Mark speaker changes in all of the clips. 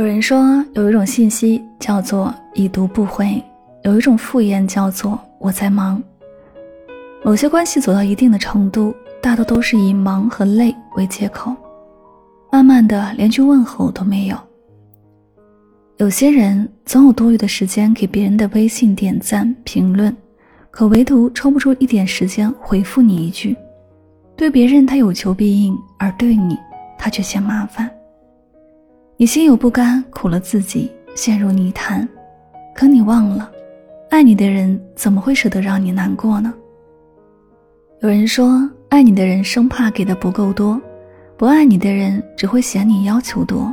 Speaker 1: 有人说，有一种信息叫做已读不回，有一种敷衍叫做我在忙。某些关系走到一定的程度，大多都是以忙和累为借口，慢慢的连句问候都没有。有些人总有多余的时间给别人的微信点赞评论，可唯独抽不出一点时间回复你一句。对别人他有求必应，而对你他却嫌麻烦。你心有不甘，苦了自己，陷入泥潭。可你忘了，爱你的人怎么会舍得让你难过呢？有人说，爱你的人生怕给的不够多，不爱你的人只会嫌你要求多。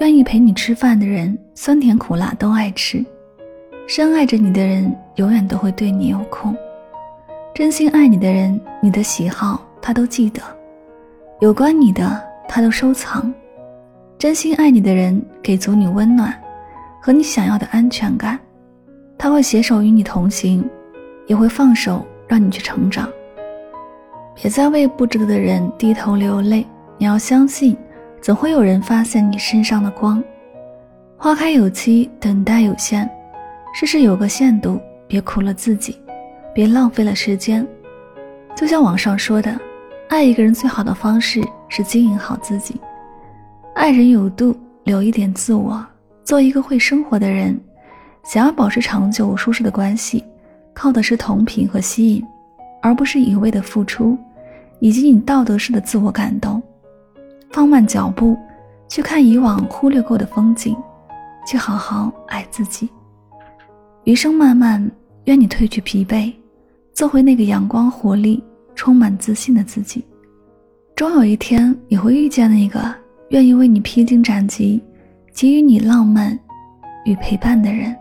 Speaker 1: 愿意陪你吃饭的人，酸甜苦辣都爱吃；深爱着你的人，永远都会对你有空。真心爱你的人，你的喜好他都记得，有关你的他都收藏。真心爱你的人，给足你温暖和你想要的安全感，他会携手与你同行，也会放手让你去成长。别再为不值得的人低头流泪，你要相信。总会有人发现你身上的光。花开有期，等待有限，事事有个限度，别苦了自己，别浪费了时间。就像网上说的，爱一个人最好的方式是经营好自己，爱人有度，留一点自我，做一个会生活的人。想要保持长久舒适的关系，靠的是同频和吸引，而不是一味的付出，以及你道德式的自我感动。放慢脚步，去看以往忽略过的风景，去好好爱自己。余生漫漫，愿你褪去疲惫，做回那个阳光活力、充满自信的自己。终有一天，你会遇见那个愿意为你披荆斩棘、给予你浪漫与陪伴的人。